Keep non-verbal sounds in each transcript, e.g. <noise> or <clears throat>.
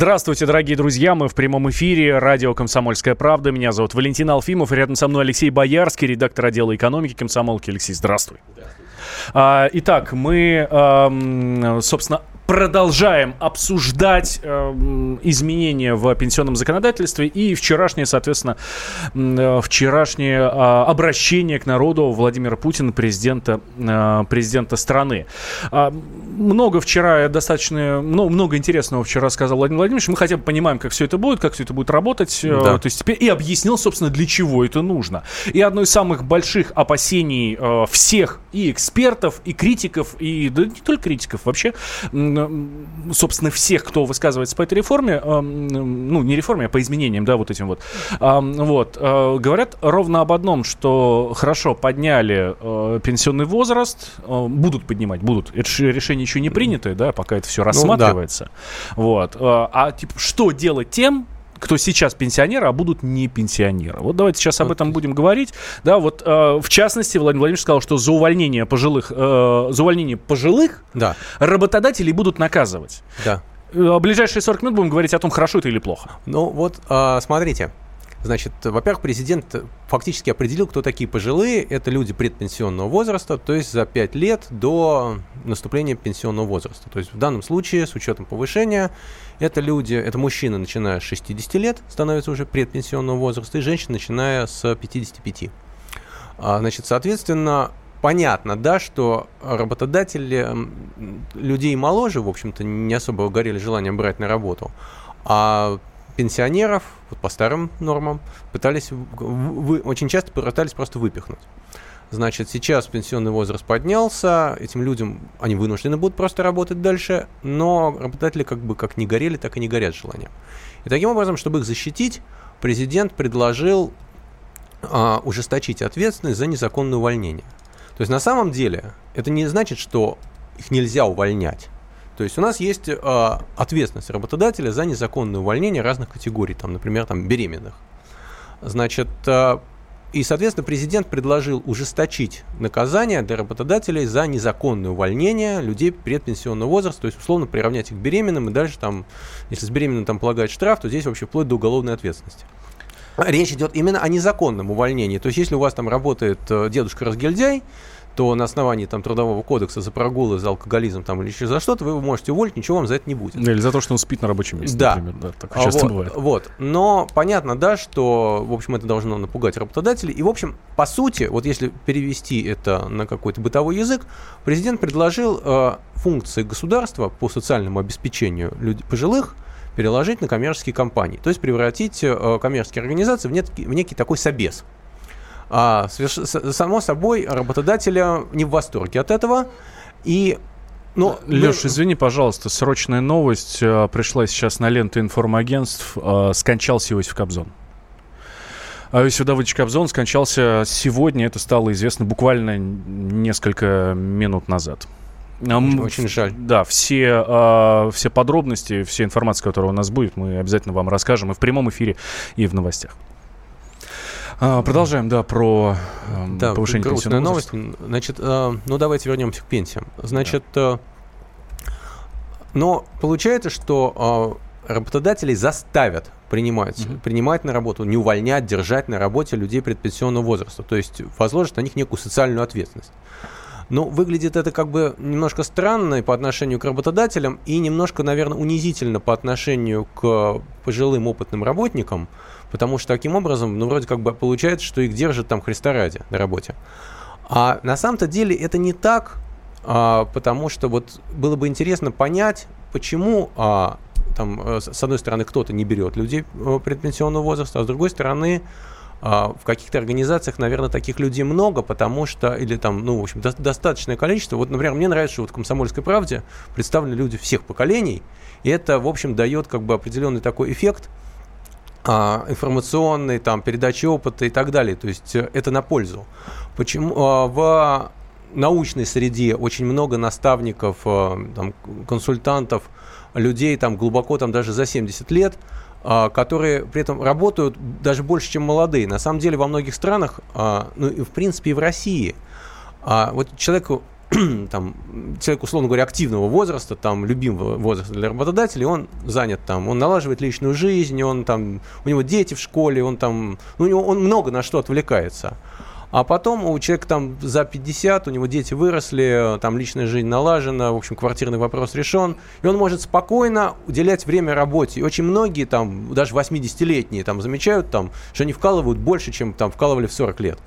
Здравствуйте, дорогие друзья. Мы в прямом эфире. Радио «Комсомольская правда». Меня зовут Валентин Алфимов. Рядом со мной Алексей Боярский, редактор отдела экономики «Комсомолки». Алексей, здравствуй. Здравствуй. А, итак, мы, собственно, продолжаем обсуждать э, изменения в пенсионном законодательстве и вчерашнее, соответственно, э, вчерашнее э, обращение к народу Владимира Путина, президента, э, президента страны. Э, много вчера достаточно, ну, много интересного вчера сказал Владимир Владимирович. Мы хотя бы понимаем, как все это будет, как все это будет работать. Э, да. То есть теперь и объяснил, собственно, для чего это нужно. И одно из самых больших опасений э, всех и экспертов, и критиков, и да, не только критиков, вообще собственно, всех, кто высказывается по этой реформе, ну, не реформе, а по изменениям, да, вот этим вот, вот, э, говорят ровно об одном, что хорошо, подняли пенсионный возраст, будут поднимать, будут. Это решение еще не принятое, да, пока это все рассматривается. Ну, да. Вот. А, типа, что делать тем, кто сейчас пенсионеры, а будут не пенсионеры. Вот давайте сейчас об этом будем говорить. Да, вот э, в частности, Владимир Владимирович сказал, что за увольнение пожилых, э, за увольнение пожилых да. работодатели будут наказывать. Да. Э, ближайшие 40 минут будем говорить о том, хорошо это или плохо. Ну вот, э, смотрите, Значит, во-первых, президент фактически определил, кто такие пожилые. Это люди предпенсионного возраста, то есть за 5 лет до наступления пенсионного возраста. То есть в данном случае, с учетом повышения, это люди, это мужчины, начиная с 60 лет, становятся уже предпенсионного возраста, и женщины, начиная с 55. А, значит, соответственно, понятно, да, что работодатели людей моложе, в общем-то, не особо горели желанием брать на работу, а пенсионеров вот по старым нормам пытались, вы, очень часто пытались просто выпихнуть. Значит, сейчас пенсионный возраст поднялся, этим людям они вынуждены будут просто работать дальше, но работодатели как бы как не горели, так и не горят желанием. И таким образом, чтобы их защитить, президент предложил а, ужесточить ответственность за незаконное увольнение. То есть на самом деле это не значит, что их нельзя увольнять. То есть у нас есть э, ответственность работодателя за незаконное увольнение разных категорий, там, например, там, беременных. Значит, э, и, соответственно, президент предложил ужесточить наказание для работодателей за незаконное увольнение людей предпенсионного возраста, то есть, условно, приравнять их к беременным, и дальше там, если с беременным там полагают штраф, то здесь вообще вплоть до уголовной ответственности. Речь идет именно о незаконном увольнении. То есть, если у вас там работает э, дедушка-разгильдяй, то на основании там, трудового кодекса за прогулы, за алкоголизм там, или еще за что-то вы его можете уволить, ничего вам за это не будет. Или за то, что он спит на рабочем месте, да. например. Да, так часто вот, бывает. Вот. Но понятно, да, что, в общем, это должно напугать работодателей. И, в общем, по сути, вот если перевести это на какой-то бытовой язык, президент предложил э, функции государства по социальному обеспечению людей, пожилых переложить на коммерческие компании. То есть превратить э, коммерческие организации в некий, в некий такой собес. А, само собой, работодателя не в восторге от этого. И ну, Леш, мы... извини, пожалуйста, срочная новость э, пришла сейчас на ленту информагентств. Э, скончался Иосиф Кобзон. А Иосиф Давыдович Кобзон скончался сегодня. Это стало известно буквально несколько минут назад. Очень, очень жаль. Да, все, э, все подробности, вся информация, которая у нас будет, мы обязательно вам расскажем и в прямом эфире, и в новостях. А, продолжаем, да, про э, да, повышение грустная новость. Значит, э, ну давайте вернемся к пенсиям. Значит, да. э, но получается, что э, работодателей заставят принимать, угу. принимать на работу, не увольнять, держать на работе людей предпенсионного возраста. То есть возложить на них некую социальную ответственность. Ну, выглядит это как бы немножко странно по отношению к работодателям и немножко, наверное, унизительно по отношению к пожилым опытным работникам, потому что таким образом, ну, вроде как бы получается, что их держат там Христа ради на работе. А на самом-то деле это не так, а, потому что вот было бы интересно понять, почему а, там, э, с одной стороны, кто-то не берет людей э, предпенсионного возраста, а с другой стороны, а, в каких-то организациях, наверное, таких людей много, потому что, или там, ну, в общем, до- достаточное количество. Вот, например, мне нравится, что вот в «Комсомольской правде» представлены люди всех поколений, и это, в общем, дает как бы определенный такой эффект а, информационный, там, передачи опыта и так далее. То есть э, это на пользу. Почему а, в научной среде очень много наставников, а, там, консультантов, людей там глубоко там даже за 70 лет, а, которые при этом работают даже больше, чем молодые. На самом деле во многих странах, ну и в принципе и в России, вот человеку <clears throat> там, человек, условно говоря, активного возраста, там, любимого возраста для работодателей, он занят там, он налаживает личную жизнь, он там, у него дети в школе, он там, ну, у него, он много на что отвлекается. А потом у человека там за 50, у него дети выросли, там личная жизнь налажена, в общем, квартирный вопрос решен, и он может спокойно уделять время работе. И очень многие там, даже 80-летние, там замечают, там, что они вкалывают больше, чем там вкалывали в 40 лет.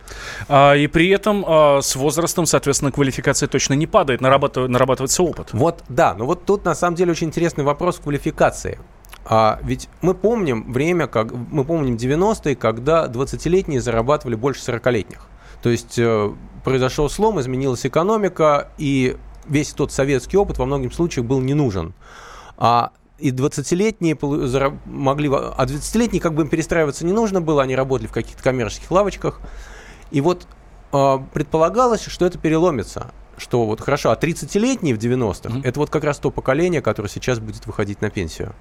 А, и при этом а, с возрастом, соответственно, квалификация точно не падает, нарабатыв... нарабатывается опыт. Вот, да, но вот тут на самом деле очень интересный вопрос квалификации. А ведь мы помним время, как мы помним 90-е, когда 20-летние зарабатывали больше 40-летних. То есть э, произошел слом, изменилась экономика, и весь тот советский опыт во многих случаях был не нужен. А и 20-летние могли, а 20-летние как бы им перестраиваться не нужно было, они работали в каких-то коммерческих лавочках. И вот э, предполагалось, что это переломится что вот хорошо, а 30-летние в 90-х, mm-hmm. это вот как раз то поколение, которое сейчас будет выходить на пенсию.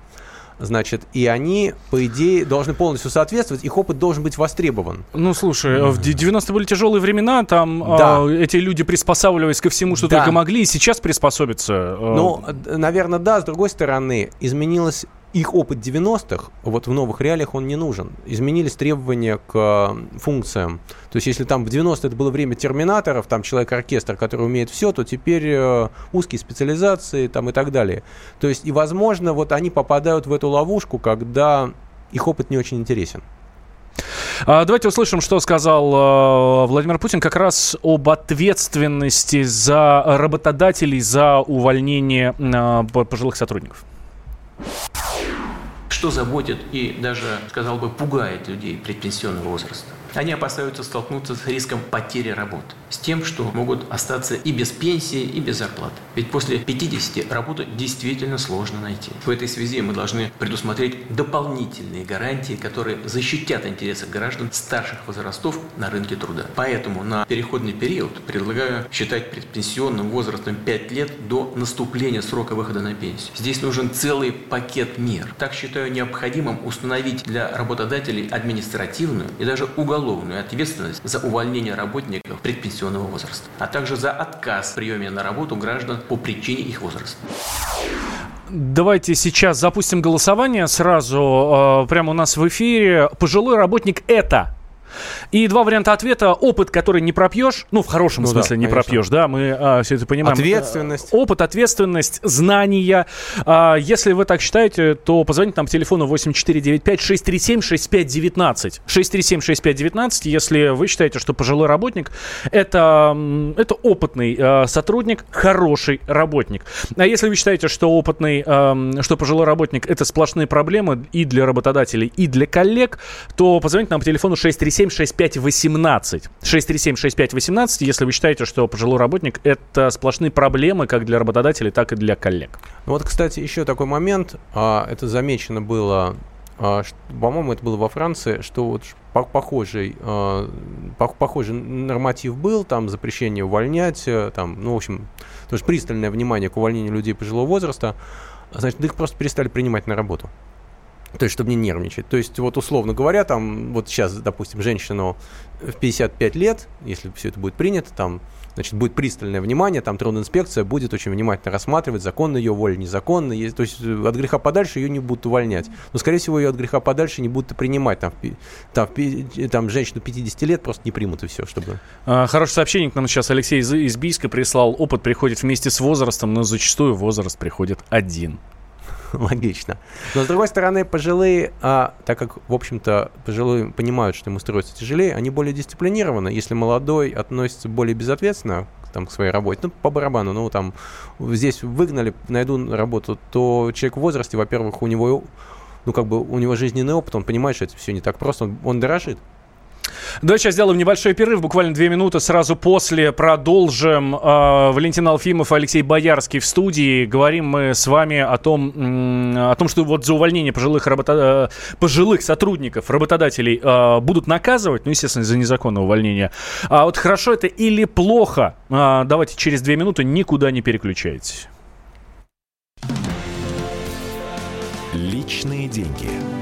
Значит, и они, по идее, должны полностью соответствовать, их опыт должен быть востребован. Ну, слушай, mm-hmm. в 90-е были тяжелые времена, там да. э, эти люди приспосабливались ко всему, что да. только могли, и сейчас приспособиться. Э... Ну, наверное, да, с другой стороны, изменилось их опыт 90-х, вот в новых реалиях он не нужен. Изменились требования к функциям. То есть, если там в 90-е это было время терминаторов, там человек-оркестр, который умеет все, то теперь э, узкие специализации там и так далее. То есть, и, возможно, вот они попадают в эту ловушку, когда их опыт не очень интересен. А, давайте услышим, что сказал э, Владимир Путин как раз об ответственности за работодателей за увольнение э, пожилых сотрудников что заботит и даже, сказал бы, пугает людей предпенсионного возраста. Они опасаются столкнуться с риском потери работы, с тем, что могут остаться и без пенсии, и без зарплаты. Ведь после 50 работу действительно сложно найти. В этой связи мы должны предусмотреть дополнительные гарантии, которые защитят интересы граждан старших возрастов на рынке труда. Поэтому на переходный период предлагаю считать предпенсионным возрастом 5 лет до наступления срока выхода на пенсию. Здесь нужен целый пакет мер. Так считаю необходимым установить для работодателей административную и даже уголовную уголовную ответственность за увольнение работников предпенсионного возраста, а также за отказ в приеме на работу граждан по причине их возраста. Давайте сейчас запустим голосование сразу, э, прямо у нас в эфире. Пожилой работник это и два варианта ответа. Опыт, который не пропьешь, ну, в хорошем ну, смысле да, не конечно. пропьешь, да, мы а, все это понимаем. Ответственность. Опыт, ответственность, знания. А, если вы так считаете, то позвоните нам по телефону 8495-637-6519. 637-6519, если вы считаете, что пожилой работник это, это опытный а, сотрудник, хороший работник. А если вы считаете, что опытный, а, что пожилой работник это сплошные проблемы и для работодателей, и для коллег, то позвоните нам по телефону 637 637-6518. 637-6518, если вы считаете, что пожилой работник – это сплошные проблемы как для работодателей, так и для коллег. Ну вот, кстати, еще такой момент. А, это замечено было а, по-моему, это было во Франции, что вот похожий, а, похожий норматив был, там запрещение увольнять, э, там, ну, в общем, то есть пристальное внимание к увольнению людей пожилого возраста, значит, их просто перестали принимать на работу. То есть, чтобы не нервничать. То есть, вот условно говоря, там, вот сейчас, допустим, женщину в 55 лет, если все это будет принято, там, значит, будет пристальное внимание, там трудинспекция будет очень внимательно рассматривать, законно ее воля, незаконно. То есть э, от греха подальше ее не будут увольнять. Но, скорее всего, ее от греха подальше не будут принимать. Там, там, там женщину 50 лет просто не примут и все, чтобы... А, хорошее сообщение к нам сейчас Алексей из, из Бийска прислал. Опыт приходит вместе с возрастом, но зачастую возраст приходит один. <laughs> логично. Но, с другой стороны, пожилые, а, так как, в общем-то, пожилые понимают, что им устроиться тяжелее, они более дисциплинированы. Если молодой относится более безответственно там, к своей работе, ну, по барабану, ну, там, здесь выгнали, найду работу, то человек в возрасте, во-первых, у него, ну, как бы, у него жизненный опыт, он понимает, что это все не так просто, он, он дорожит. Давай сейчас сделаем небольшой перерыв, буквально две минуты. Сразу после продолжим. Э, Валентин Алфимов Алексей Боярский в студии. Говорим мы с вами о том, о том что вот за увольнение пожилых, работа... Э, пожилых сотрудников, работодателей э, будут наказывать, ну, естественно, за незаконное увольнение. А вот хорошо это или плохо? Э, давайте через две минуты никуда не переключайтесь. Личные деньги.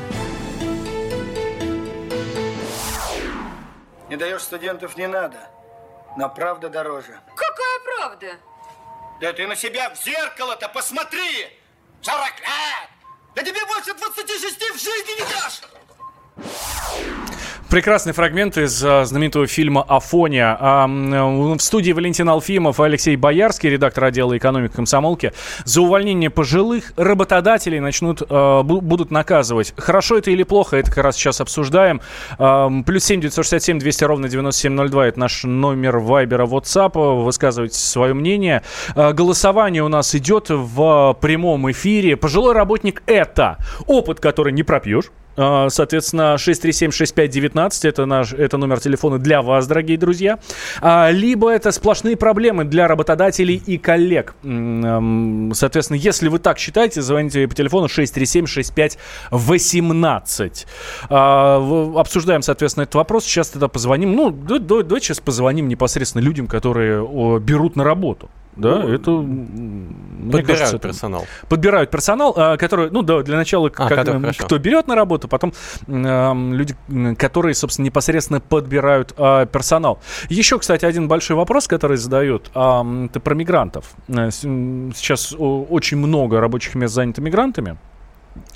Не даешь студентов не надо. Но правда дороже. Какая правда? Да ты на себя в зеркало-то посмотри! 40 лет! Да тебе больше 26 в жизни не дашь! Прекрасный фрагмент из а, знаменитого фильма «Афония». А, в студии Валентин Алфимов и Алексей Боярский, редактор отдела экономики комсомолки. За увольнение пожилых работодателей начнут, а, будут наказывать. Хорошо это или плохо, это как раз сейчас обсуждаем. Плюс семь девятьсот шестьдесят семь двести ровно девяносто семь ноль два. Это наш номер вайбера, WhatsApp. Высказывайте свое мнение. Голосование у нас идет в прямом эфире. Пожилой работник – это опыт, который не пропьешь соответственно, 637-6519 это, наш, это номер телефона для вас, дорогие друзья. А, либо это сплошные проблемы для работодателей и коллег. Соответственно, если вы так считаете, звоните по телефону 637-6518. А, обсуждаем, соответственно, этот вопрос. Сейчас тогда позвоним. Ну, давайте сейчас позвоним непосредственно людям, которые берут на работу. Да, ну, это... Подбирают кажется, персонал. Подбирают персонал, а, который, ну да, для начала, а, как, который, кто берет на работу, потом э, люди, которые, собственно, непосредственно подбирают э, персонал. Еще, кстати, один большой вопрос, который задают, э, это про мигрантов. Э, сейчас очень много рабочих мест занято мигрантами.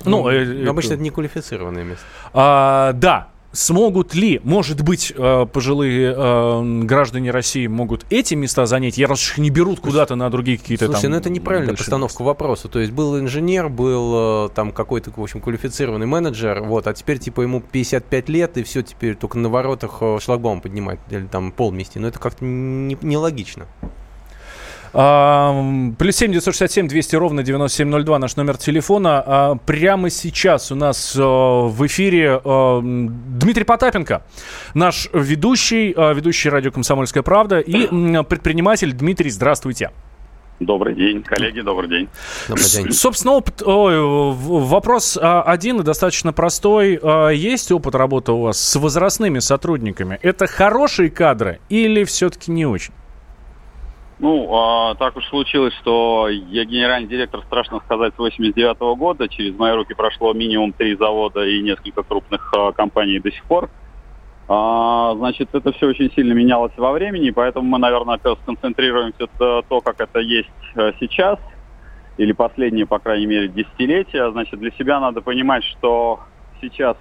Ну, ну э, обычно это неквалифицированные места. А, да, Смогут ли, может быть, э, пожилые э, граждане России могут эти места занять, Я раз их не берут куда-то на другие какие-то Слушай, там... ну это неправильная постановка места. вопроса. То есть был инженер, был э, там какой-то, в общем, квалифицированный менеджер, вот, а теперь типа ему 55 лет, и все, теперь только на воротах шлагбаум поднимать, или там пол мести. Но это как-то нелогично. Не Плюс семь девятьсот шестьдесят семь двести ровно девяносто семь ноль два наш номер телефона. А, прямо сейчас у нас э, в эфире э, Дмитрий Потапенко, наш ведущий, э, ведущий радио «Комсомольская правда» и предприниматель. Дмитрий, здравствуйте. Добрый день, коллеги, добрый день. Добрый день. Собственно, опыт, ой, вопрос а, один и достаточно простой. А, есть опыт работы у вас с возрастными сотрудниками? Это хорошие кадры или все-таки не очень? Ну, а, так уж случилось, что я генеральный директор, страшно сказать, с 89 -го года. Через мои руки прошло минимум три завода и несколько крупных а, компаний до сих пор. А, значит, это все очень сильно менялось во времени, поэтому мы, наверное, сконцентрируемся на то, как это есть а, сейчас, или последние, по крайней мере, десятилетия. Значит, для себя надо понимать, что сейчас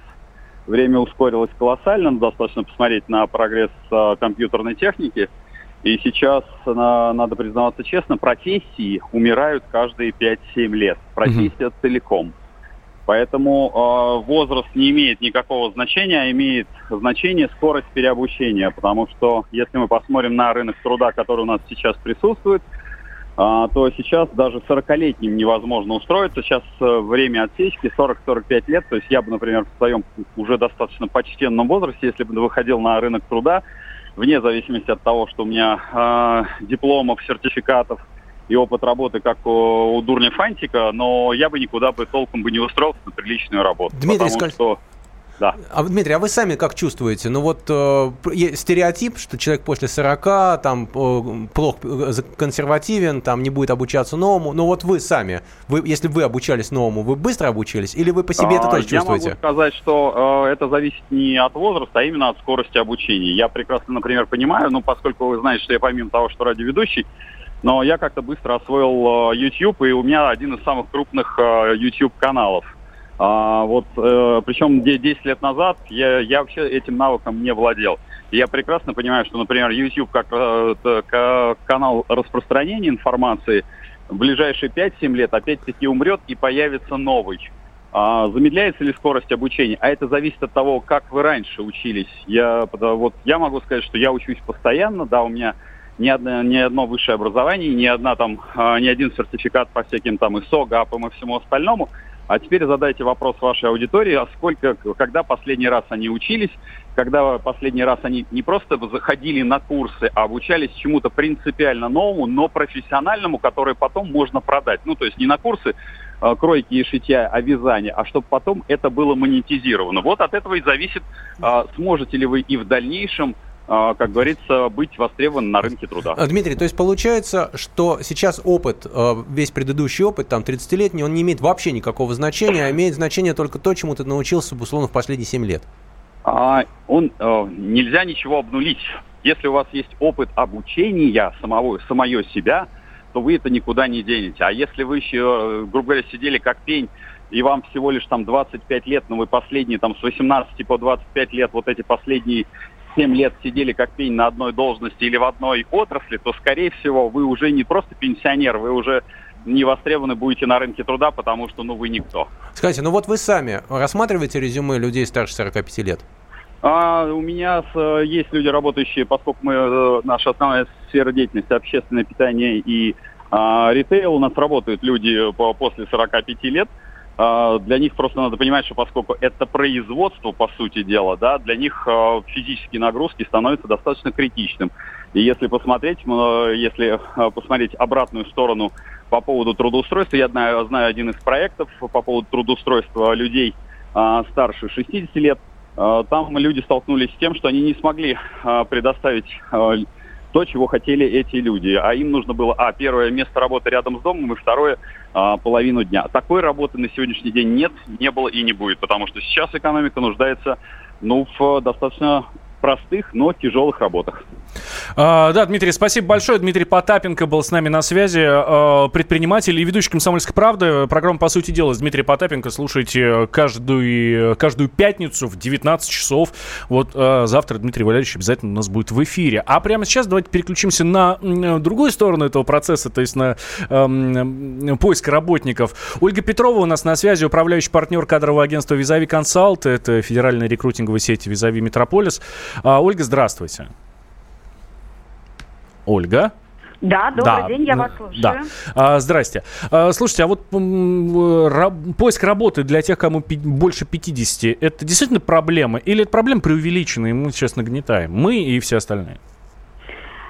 время ускорилось колоссально, достаточно посмотреть на прогресс а, компьютерной техники – и сейчас, надо признаваться честно, профессии умирают каждые 5-7 лет. Профессия угу. целиком. Поэтому э, возраст не имеет никакого значения, а имеет значение скорость переобучения. Потому что если мы посмотрим на рынок труда, который у нас сейчас присутствует, э, то сейчас даже 40-летним невозможно устроиться. Сейчас э, время отсечки 40-45 лет. То есть я бы, например, в своем уже достаточно почтенном возрасте, если бы выходил на рынок труда, вне зависимости от того, что у меня э, дипломов, сертификатов и опыт работы, как у, у дурня Фантика, но я бы никуда бы толком бы не устроился на приличную работу. Дмитрий, потому скажи... что да. А, Дмитрий, а вы сами как чувствуете? Ну вот э, стереотип, что человек после 40 там э, плохо э, консервативен, там не будет обучаться новому. Но вот вы сами, вы, если вы обучались новому, вы быстро обучались или вы по себе а, это тоже чувствуете? Я могу сказать, что э, это зависит не от возраста, а именно от скорости обучения. Я прекрасно, например, понимаю, ну поскольку вы знаете, что я помимо того, что радиоведущий, но я как-то быстро освоил э, YouTube, и у меня один из самых крупных э, YouTube каналов. А, вот, э, причем 10 лет назад я, я вообще этим навыком не владел. Я прекрасно понимаю, что, например, YouTube как э, канал распространения информации в ближайшие 5-7 лет опять-таки умрет и появится новый. А замедляется ли скорость обучения? А это зависит от того, как вы раньше учились. Я, вот, я могу сказать, что я учусь постоянно, да, у меня ни одно, ни одно высшее образование, ни, одна, там, а, ни один сертификат по всяким там ИСО, ГАПам и всему остальному – А теперь задайте вопрос вашей аудитории, а сколько, когда последний раз они учились, когда последний раз они не просто заходили на курсы, а обучались чему-то принципиально новому, но профессиональному, которое потом можно продать. Ну, то есть не на курсы э, кройки и шитья, а вязания, а чтобы потом это было монетизировано. Вот от этого и зависит, э, сможете ли вы и в дальнейшем как говорится, быть востребован на рынке труда. А, Дмитрий, то есть получается, что сейчас опыт, а, весь предыдущий опыт, там 30-летний, он не имеет вообще никакого значения, а имеет значение только то, чему ты научился, условно, в последние 7 лет? А, он, нельзя ничего обнулить. Если у вас есть опыт обучения самого, самое себя, то вы это никуда не денете. А если вы еще, грубо говоря, сидели как пень и вам всего лишь там 25 лет, но вы последние там с 18 по 25 лет, вот эти последние 7 лет сидели как пень на одной должности или в одной отрасли, то, скорее всего, вы уже не просто пенсионер, вы уже не востребованы будете на рынке труда, потому что, ну, вы никто. Скажите, ну вот вы сами рассматриваете резюме людей старше 45 лет? А, у меня с, есть люди, работающие, поскольку мы, э, наша основная сфера деятельности общественное питание и а, ритейл, у нас работают люди по, после 45 лет – для них просто надо понимать, что поскольку это производство, по сути дела, да, для них а, физические нагрузки становятся достаточно критичным. И если посмотреть, если а, посмотреть обратную сторону по поводу трудоустройства, я знаю, знаю один из проектов по поводу трудоустройства людей старше 60 лет, там люди столкнулись с тем, что они не смогли предоставить то, чего хотели эти люди. А им нужно было, а, первое, место работы рядом с домом, и второе, а, половину дня. Такой работы на сегодняшний день нет, не было и не будет, потому что сейчас экономика нуждается ну, в достаточно простых, но тяжелых работах. А, да, Дмитрий, спасибо большое. Дмитрий Потапенко был с нами на связи, а, предприниматель и ведущий «Комсомольской правды». Программа «По сути дела» с Дмитрием Потапенко слушайте каждую, каждую пятницу в 19 часов. Вот а, завтра Дмитрий Валерьевич обязательно у нас будет в эфире. А прямо сейчас давайте переключимся на другую сторону этого процесса, то есть на э, поиск работников. Ольга Петрова у нас на связи, управляющий партнер кадрового агентства «Визави Консалт». Это федеральная рекрутинговая сеть «Визави Метрополис». А, Ольга, здравствуйте. Ольга. Да, добрый да, день, я вас слушаю. Да. А, здрасте. А, слушайте, а вот поиск работы для тех, кому пи- больше 50, это действительно проблема? Или это проблема преувеличенная, и мы сейчас нагнетаем? Мы и все остальные?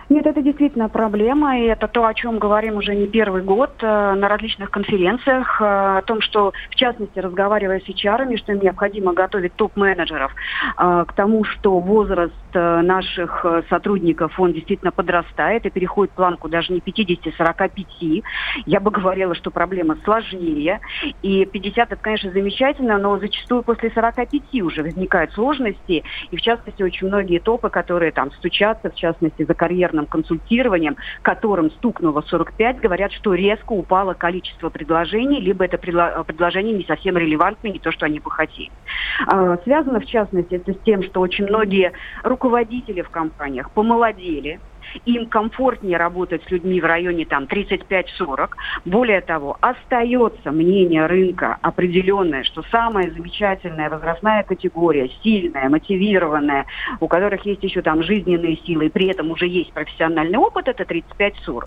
Нет, это действительно проблема, и это то, о чем говорим уже не первый год э, на различных конференциях, э, о том, что, в частности, разговаривая с HR, что им необходимо готовить топ-менеджеров э, к тому, что возраст э, наших э, сотрудников, он действительно подрастает и переходит планку даже не 50-45. Я бы говорила, что проблема сложнее, и 50 это, конечно, замечательно, но зачастую после 45 уже возникают сложности, и, в частности, очень многие топы, которые там стучатся, в частности, за карьерным карьерным консультированием, которым стукнуло 45, говорят, что резко упало количество предложений, либо это предложение не совсем релевантное, не то, что они бы хотели. А, связано, в частности, это с тем, что очень многие руководители в компаниях помолодели, им комфортнее работать с людьми в районе там 35-40. Более того, остается мнение рынка определенное, что самая замечательная возрастная категория, сильная, мотивированная, у которых есть еще там жизненные силы, и при этом уже есть профессиональный опыт, это 35-40.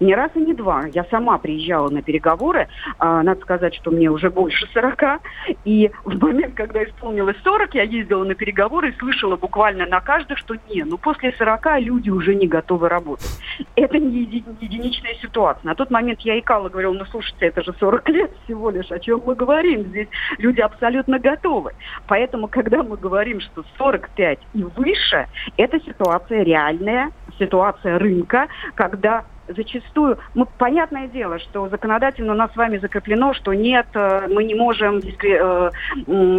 Не раз и не два. Я сама приезжала на переговоры, а, надо сказать, что мне уже больше 40, и в момент, когда исполнилось 40, я ездила на переговоры и слышала буквально на каждых, что не, ну после 40 люди уже не готовы готовы работать. Это не единичная ситуация. На тот момент я икала, говорила, ну слушайте, это же 40 лет всего лишь, о чем мы говорим? Здесь люди абсолютно готовы. Поэтому, когда мы говорим, что 45 и выше, это ситуация реальная, ситуация рынка, когда зачастую, мы, понятное дело, что законодательно у нас с вами закреплено, что нет, э, мы не можем э,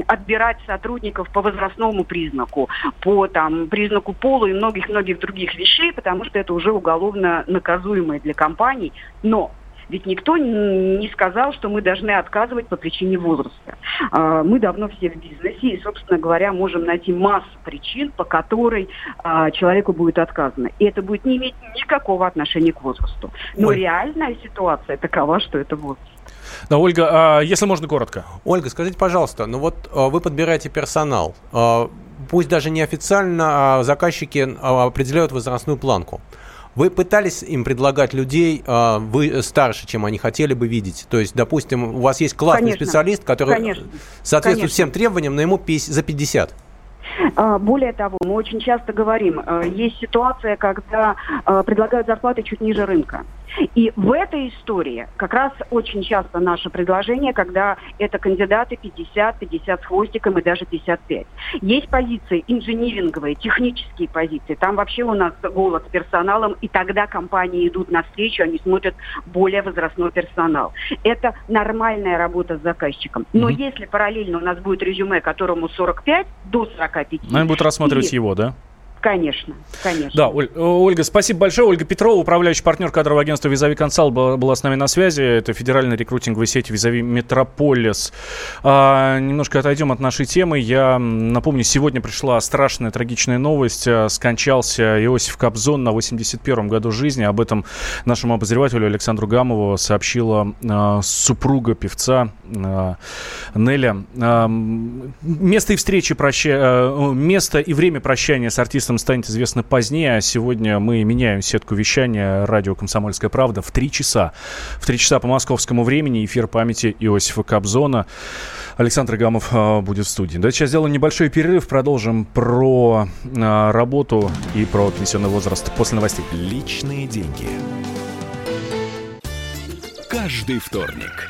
отбирать сотрудников по возрастному признаку, по там, признаку пола и многих-многих других вещей, потому что это уже уголовно наказуемое для компаний. Но ведь никто не сказал, что мы должны отказывать по причине возраста. А, мы давно все в бизнесе и, собственно говоря, можем найти массу причин, по которой а, человеку будет отказано. И это будет не иметь никакого отношения к возрасту. Но Ой. реальная ситуация такова, что это возраст. Да, Ольга, а если можно коротко. Ольга, скажите, пожалуйста, ну вот вы подбираете персонал, пусть даже неофициально заказчики определяют возрастную планку. Вы пытались им предлагать людей, а, вы старше, чем они хотели бы видеть? То есть, допустим, у вас есть классный Конечно. специалист, который Конечно. соответствует Конечно. всем требованиям, но ему за 50. А, более того, мы очень часто говорим, э, есть ситуация, когда э, предлагают зарплаты чуть ниже рынка. И в этой истории как раз очень часто наше предложение, когда это кандидаты 50, 50 с хвостиком и даже 55. Есть позиции инжиниринговые, технические позиции. Там вообще у нас голод с персоналом, и тогда компании идут навстречу, они смотрят более возрастной персонал. Это нормальная работа с заказчиком. Но mm-hmm. если параллельно у нас будет резюме, которому 45 до 45... Они будут рассматривать и... его, да? Конечно, конечно. Да, Оль, Ольга, спасибо большое. Ольга Петрова, управляющий партнер кадрового агентства «Визави Консал» была, была с нами на связи. Это федеральная рекрутинговая сеть «Визави Метрополис». А, немножко отойдем от нашей темы. Я напомню, сегодня пришла страшная, трагичная новость. А, скончался Иосиф Кобзон на 81-м году жизни. Об этом нашему обозревателю Александру Гамову сообщила а, супруга певца а, Неля. А, место и встречи проща... а, место и время прощания с артистом этом станет известно позднее. А сегодня мы меняем сетку вещания радио «Комсомольская правда» в три часа. В три часа по московскому времени эфир памяти Иосифа Кобзона. Александр Гамов а, будет в студии. Давайте сейчас сделаем небольшой перерыв. Продолжим про а, работу и про пенсионный возраст после новостей. Личные деньги. Каждый вторник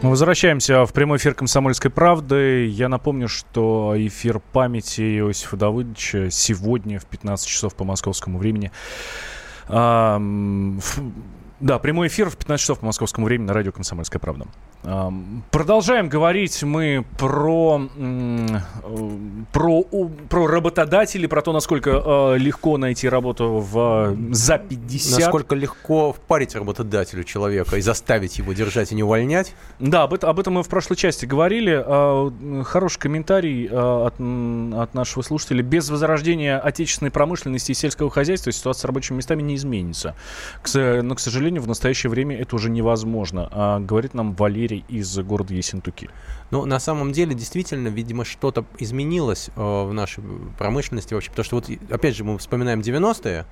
Мы возвращаемся в прямой эфир «Комсомольской правды». Я напомню, что эфир памяти Иосифа Давыдовича сегодня в 15 часов по московскому времени да, прямой эфир в 15 часов по московскому времени на радио «Комсомольская правда». Продолжаем говорить мы про, про, про работодателей, про то, насколько э, легко найти работу в, за 50. Насколько легко впарить работодателю человека и заставить его держать и не увольнять. Да, об, об этом мы в прошлой части говорили. А, хороший комментарий от, от нашего слушателя. Без возрождения отечественной промышленности и сельского хозяйства ситуация с рабочими местами не изменится. Но, к сожалению, в настоящее время это уже невозможно. А, говорит нам Валерий из города Ессентуки. Ну, на самом деле, действительно, видимо, что-то изменилось э, в нашей промышленности вообще, потому что вот, опять же, мы вспоминаем 90-е,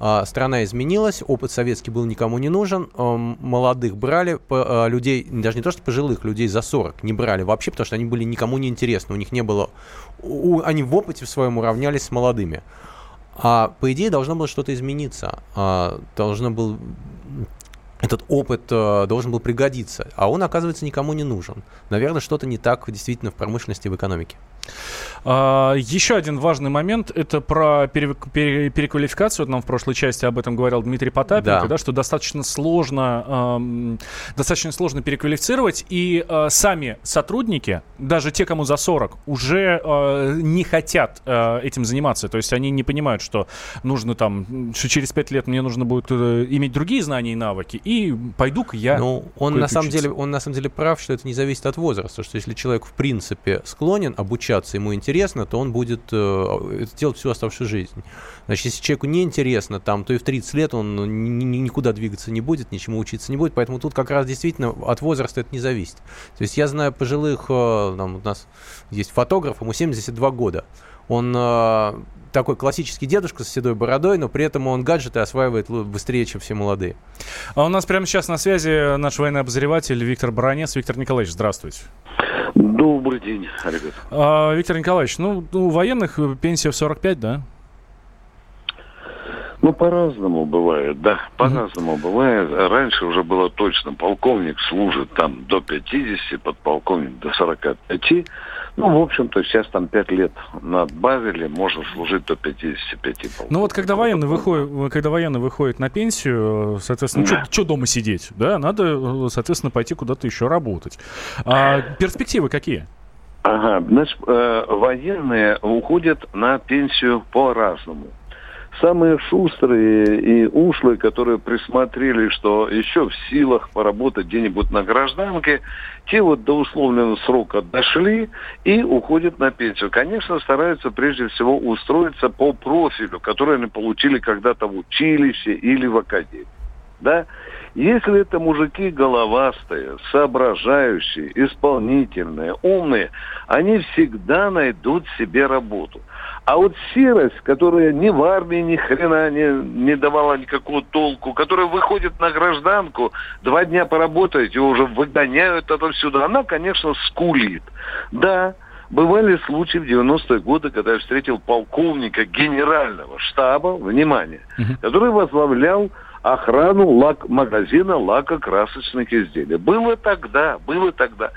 э, страна изменилась, опыт советский был никому не нужен, э, молодых брали, по, э, людей, даже не то что пожилых, людей за 40 не брали вообще, потому что они были никому не интересны, у них не было, у, они в опыте в своем уравнялись с молодыми. А по идее должно было что-то измениться, а, должно было этот опыт э, должен был пригодиться, а он, оказывается, никому не нужен. Наверное, что-то не так действительно в промышленности и в экономике. А, еще один важный момент это про пере, пере, переквалификацию. Нам в прошлой части об этом говорил Дмитрий Потапенко, да. Да, что достаточно сложно, эм, достаточно сложно переквалифицировать, и э, сами сотрудники, даже те, кому за 40, уже э, не хотят э, этим заниматься. То есть они не понимают, что нужно там, что через 5 лет мне нужно будет э, иметь другие знания и навыки, и пойду-ка я. Ну, он на самом деле, он на самом деле прав, что это не зависит от возраста, что если человек в принципе склонен обучаться, ему интересно, то он будет э, это делать всю оставшуюся жизнь. Значит, если человеку не интересно, там, то и в 30 лет он ни, ни, никуда двигаться не будет, ничему учиться не будет, поэтому тут как раз действительно от возраста это не зависит. То есть я знаю пожилых, э, там, у нас есть фотограф, ему 72 года. Он э, такой классический дедушка с седой бородой, но при этом он гаджеты осваивает быстрее, чем все молодые. А у нас прямо сейчас на связи наш военный обозреватель Виктор Баранец. Виктор Николаевич, здравствуйте. Добрый день, ребят. А, Виктор Николаевич, ну, у военных пенсия в 45, да? Ну, по-разному бывает, да, по-разному mm-hmm. бывает. Раньше уже было точно, полковник служит там до 50, подполковник до 45, Ну, в общем-то, сейчас там 5 лет надбавили, можно служить до 55 полгода. Ну вот когда военный, выходит, когда военный выходит на пенсию, соответственно, Да. что дома сидеть? Да, надо, соответственно, пойти куда-то еще работать. А перспективы какие? Ага, значит, э, военные уходят на пенсию по-разному. Самые шустрые и ушлые, которые присмотрели, что еще в силах поработать где-нибудь на гражданке, те вот до условленного срока дошли и уходят на пенсию. Конечно, стараются прежде всего устроиться по профилю, который они получили когда-то в училище или в академии. Да? Если это мужики головастые, соображающие, исполнительные, умные, они всегда найдут себе работу. А вот серость, которая ни в армии ни хрена не, не давала никакого толку, которая выходит на гражданку, два дня поработает, его уже выгоняют отовсюду, она, конечно, скулит. Да, Бывали случаи в 90-е годы, когда я встретил полковника генерального штаба, внимание, который возглавлял охрану лак, магазина лакокрасочных изделий. Было тогда, было тогда.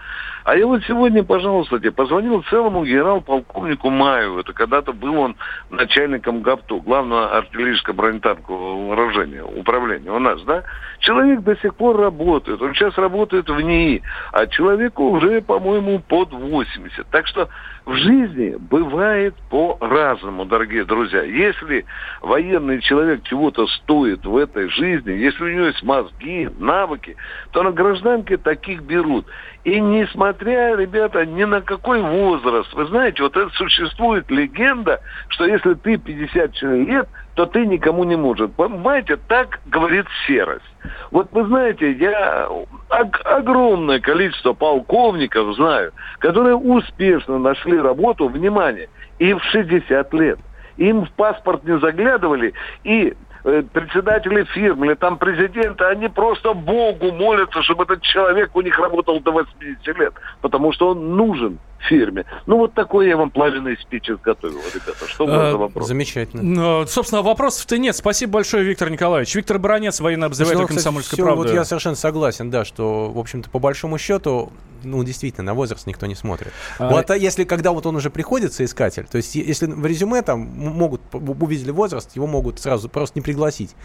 А я вот сегодня, пожалуйста, тебе позвонил целому генерал-полковнику Маеву. Это когда-то был он начальником ГАПТУ, главного артиллерийского бронетанкового вооружения, управления у нас, да? Человек до сих пор работает. Он сейчас работает в НИИ, а человеку уже, по-моему, под 80. Так что в жизни бывает по-разному, дорогие друзья. Если военный человек чего-то стоит в этой жизни, если у него есть мозги, навыки, то на гражданке таких берут. И несмотря, ребята, ни на какой возраст, вы знаете, вот это существует легенда, что если ты 54 лет, то ты никому не можешь. Понимаете, так говорит серость. Вот вы знаете, я ог- огромное количество полковников знаю, которые успешно нашли работу, внимание, и в 60 лет. Им в паспорт не заглядывали, и председатели фирм или там президенты, они просто Богу молятся, чтобы этот человек у них работал до 80 лет, потому что он нужен фирме. Ну, вот такой я вам плавленый спич изготовил, ребята. Что за Э, вопрос? Замечательно. Ну, собственно, вопросов-то нет. Спасибо большое, Виктор Николаевич. Виктор Баранец, обозреватель Ну, кстати, комсомольской всё, правды. Вот я совершенно согласен, да, что, в общем-то, по большому счету, ну, действительно, на возраст никто не смотрит. А- Вот а если, когда вот он уже приходит, соискатель, то есть если в резюме там могут, увидели возраст, его могут сразу просто не пригласить.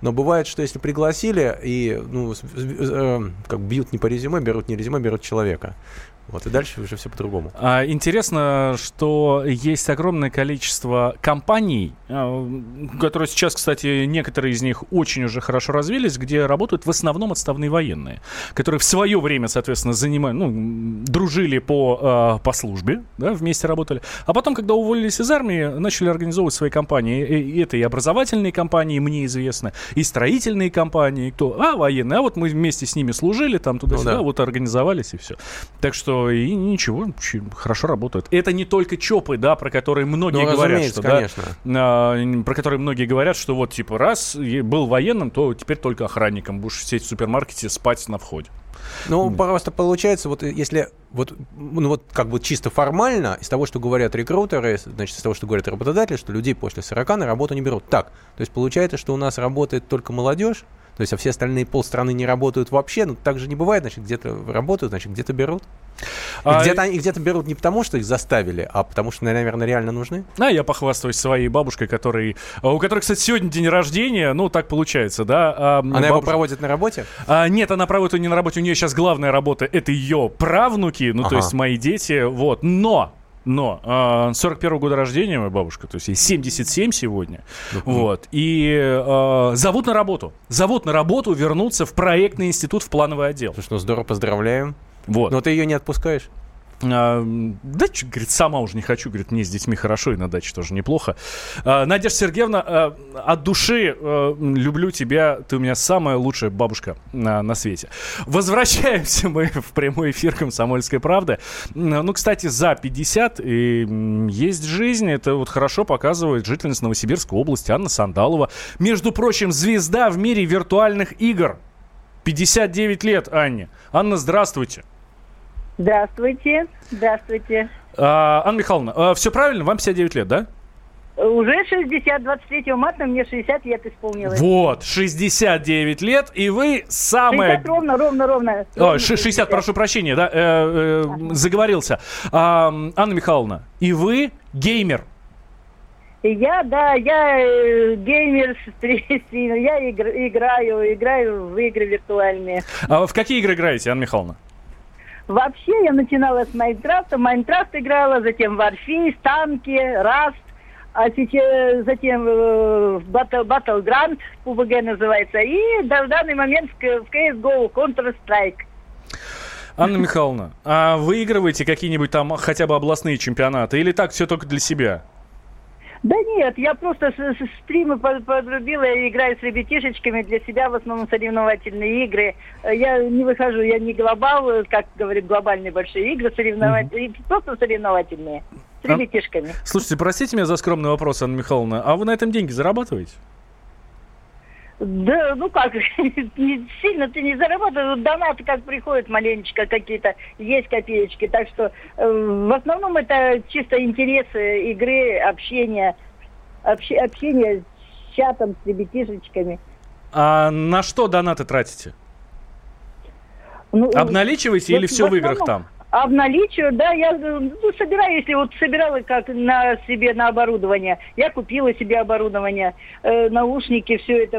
Но бывает, что если пригласили и, ну, э, как бьют не по резюме, берут не резюме, берут человека. Вот, и дальше уже все по-другому. А, Интересно, что есть огромное количество компаний, а, которые сейчас, кстати, некоторые из них очень уже хорошо развились, где работают в основном отставные военные, которые в свое время, соответственно, занимали, ну, дружили по, а, по службе, да, вместе работали, а потом, когда уволились из армии, начали организовывать свои компании. И это и образовательные компании, мне известно, и строительные компании, кто, а, военные, а вот мы вместе с ними служили, там туда-сюда, Ну да. вот организовались и все. Так что и ничего, хорошо работают. Это не только ЧОПы, да, про которые многие Ну, говорят, что, да, а, про которые многие говорят, что вот, типа, раз был военным, то теперь только охранником будешь сидеть в супермаркете, спать на входе. Ну, просто получается, вот если вот, ну, вот как бы чисто формально, из того, что говорят рекрутеры, значит, из того, что говорят работодатели, что людей после 40 на работу не берут. Так, то есть получается, что у нас работает только молодежь, то есть, а все остальные полстраны не работают вообще, ну, так же не бывает, значит, где-то работают, значит, где-то берут. А, где-то, они- где-то берут не потому, что их заставили, а потому что, наверное, реально нужны. А я похвастаюсь своей бабушкой, который, а, у которой, кстати, сегодня день рождения, ну, так получается, да. а, Она его бабушка- проводит на работе? А, нет, она проводит ее не на работе, у нее сейчас главная работа, это ее правнуки, ну, то Ага. есть мои дети, вот, но... Но а, 41 года рождения моя бабушка, то есть ей 77 сегодня, вот, и а, зовут на работу, зовут на работу вернуться в проектный институт в плановый отдел. Слушай, ну здорово, поздравляем. Вот. Но ты ее не отпускаешь? А, да, говорит, сама уже не хочу, говорит, мне с детьми хорошо, и на даче тоже неплохо. А, Надежда Сергеевна, а, от души а, люблю тебя, ты у меня самая лучшая бабушка на, на свете. Возвращаемся мы в прямой эфир «Комсомольской правды». Ну, кстати, за 50 и, есть жизнь, это вот хорошо показывает жительница Новосибирской области Анна Сандалова. Между прочим, звезда в мире виртуальных игр. 59 лет, Анне. Анна, здравствуйте. Здравствуйте, здравствуйте. А, Анна Михайловна, все правильно? Вам 59 лет, да? Уже 60, 23 марта мне 60 лет исполнилось. Вот, 69 лет, и вы самая... 60 ровно, ровно, ровно. О, ш- 60, прошу прощения, да, э, э, заговорился. А, Анна Михайловна, и вы геймер. Я, да, я э, геймер, <laughs> я игр- играю, играю в игры виртуальные. А в какие игры играете, Анна Михайловна? Вообще я начинала с Майнкрафта, Майнкрафт играла, затем Warface, танки, Rust, а сейчас затем э, Battle, Battleground, PUBG называется, и да, в данный момент в в CSGO, Counter-Strike. Анна Михайловна, а выигрываете какие-нибудь там хотя бы областные чемпионаты или так все только для себя? Да нет, я просто стримы под- подрубила, я играю с ребятишечками, для себя в основном соревновательные игры. Э, Я не выхожу, я не глобал, э, как говорит, глобальные большие игры, соревновательные, просто соревновательные, с А- ребятишками. Слушайте, простите меня за скромный вопрос, Анна Михайловна, а вы на этом деньги зарабатываете? Да, ну как, <laughs> сильно ты не заработаешь, донаты как приходят маленечко какие-то, есть копеечки, так что э, в основном это чисто интересы игры, общение, обще- общение с чатом, с ребятишечками. А на что донаты тратите? Ну, Обналичиваете или все в, играх там? Обналичиваю, да, я ну, собираю, если вот собирала как на себе на оборудование, я купила себе оборудование, э, наушники, все это.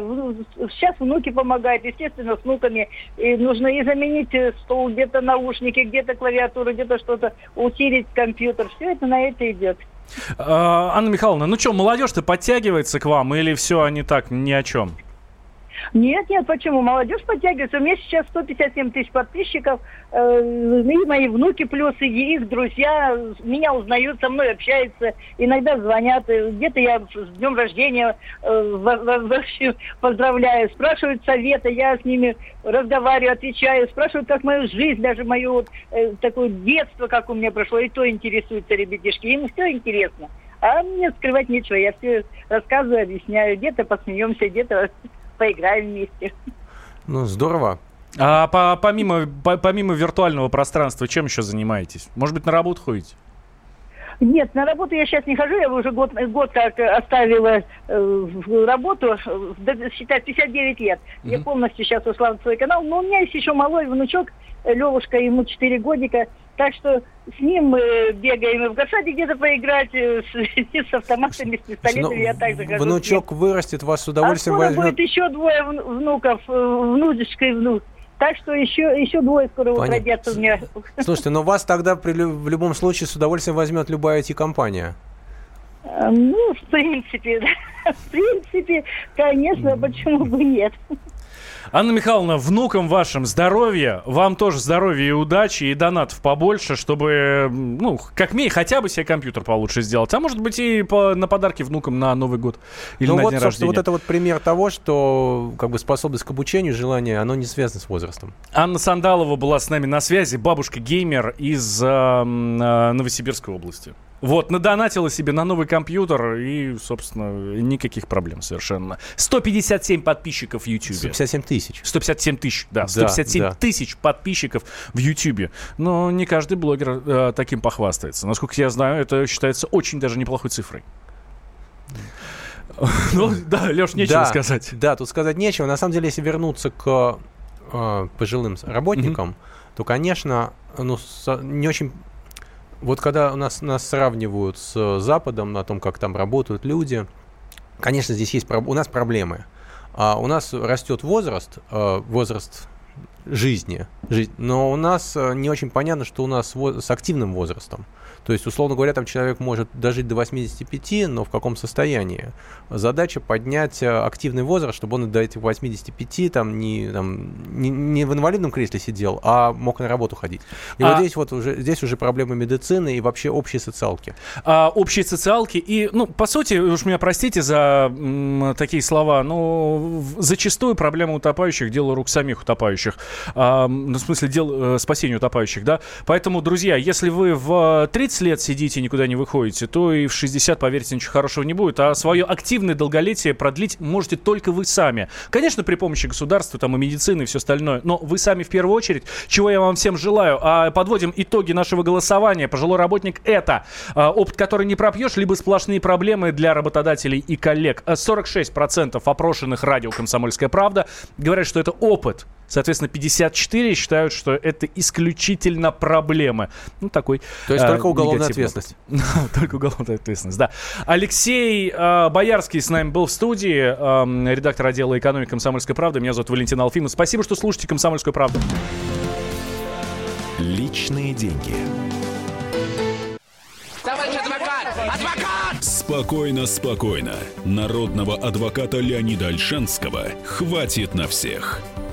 Сейчас внуки помогают, естественно, с внуками. И нужно и заменить э, стол, где-то наушники, где-то клавиатуру, где-то что-то, усилить компьютер. Все это на это идет. А, Анна Михайловна, ну что, молодежь-то подтягивается к вам или все они так ни о чем? Нет, нет, почему? Молодежь подтягивается. У меня сейчас 157 тысяч подписчиков. Э, и мои внуки плюс, и их друзья меня узнают, со мной общаются, иногда звонят. Э, Где-то я с днем рождения э, <laughs> вообще поздравляю, спрашивают советы, я с ними разговариваю, отвечаю, спрашивают, как мою жизнь, даже мое э, такое детство, как у меня прошло, и то интересуются ребятишки. Им все интересно. А мне скрывать нечего, я все рассказываю, объясняю. Где-то посмеемся, где-то поиграем вместе. Ну, здорово. А по- помимо, по- помимо виртуального пространства, чем еще занимаетесь? Может быть, на работу ходите? Нет, на работу я сейчас не хожу, я уже год, год как оставила э, работу, э, считай, 59 лет. Я полностью сейчас ушла в свой канал, но у меня есть еще малой внучок, э, Левушка, ему 4 годика, так что с ним мы бегаем и в Горсаде где-то поиграть, э, с, <laughs> с автоматами, с пистолетами, Ну, я также хожу. Внучок вырастет, вас с удовольствием а возьмет. будет еще двое вну- внуков, э, внучечка и внук. Так что еще, еще двое скоро Понятно. родятся у меня. Слушайте, но вас тогда при в любом случае с удовольствием возьмет любая IT-компания. А, Ну, в принципе, <laughs> да. в принципе, конечно, почему бы нет. Анна Михайловна, внукам вашим здоровья, вам тоже здоровья и удачи, и донатов побольше, чтобы, ну, как минимум, хотя бы себе компьютер получше сделать. А может быть и по- на подарки внукам на Новый год или ну на вот, день рождения. вот это вот пример того, что как бы способность к обучению, желание, оно не связано с возрастом. Анна Сандалова была с нами на связи, бабушка-геймер из э, Новосибирской области. Вот, надонатила себе на новый компьютер и, собственно, никаких проблем совершенно. 157 подписчиков в YouTube. 157 тысяч. 157 тысяч, да, Да, 157 да. тысяч подписчиков в YouTube. Но не каждый блогер э, таким похвастается. Насколько я знаю, это считается очень даже неплохой цифрой. <laughs> Ну, да, Леш, нечего да, сказать. Да, тут сказать нечего. На самом деле, если вернуться к э, пожилым работникам, то, конечно, ну, со- не очень... Вот когда у нас, нас сравнивают с Западом, на том, как там работают люди, конечно, здесь есть... У нас проблемы. А у нас растет возраст, э, возраст жизни, жи- но у нас э, не очень понятно, что у нас с активным возрастом. То есть, условно говоря, там человек может дожить до 85, но в каком состоянии? Задача поднять э, активный возраст, чтобы он до этих 85 там, не, там, не, не в инвалидном кресле сидел, а мог на работу ходить. И А- вот здесь вот уже, здесь уже проблемы медицины и вообще общей социалки. а, общей социалки. И, ну, по сути, уж меня простите за м, такие слова, но зачастую проблема утопающих – дело рук самих утопающих. А, ну, в смысле, дел э, спасения утопающих, да. Поэтому, друзья, если вы в 30 лет сидите и никуда не выходите, то и в 60, поверьте, ничего хорошего не будет. А свое активное долголетие продлить можете только вы сами. Конечно, при помощи государства, там и медицины, и все остальное. Но вы сами в первую очередь, чего я вам всем желаю. А подводим итоги нашего голосования. Пожилой работник это а, опыт, который не пропьешь, либо сплошные проблемы для работодателей и коллег. 46% опрошенных радио «Комсомольская правда» говорят, что это опыт. Соответственно, 54 считают, что это исключительно проблемы. Ну, такой То есть э, только уголовная ответственность. <laughs> Только уголовная ответственность, да. Алексей э, Боярский с нами был в студии, э, редактор отдела экономики «Комсомольской правды». Меня зовут Валентин Алфимов. Спасибо, что слушаете «Комсомольскую правду». Личные деньги. Товарищ адвокат! Адвокат! Спокойно, спокойно. Народного адвоката Леонида Альшанского хватит на всех.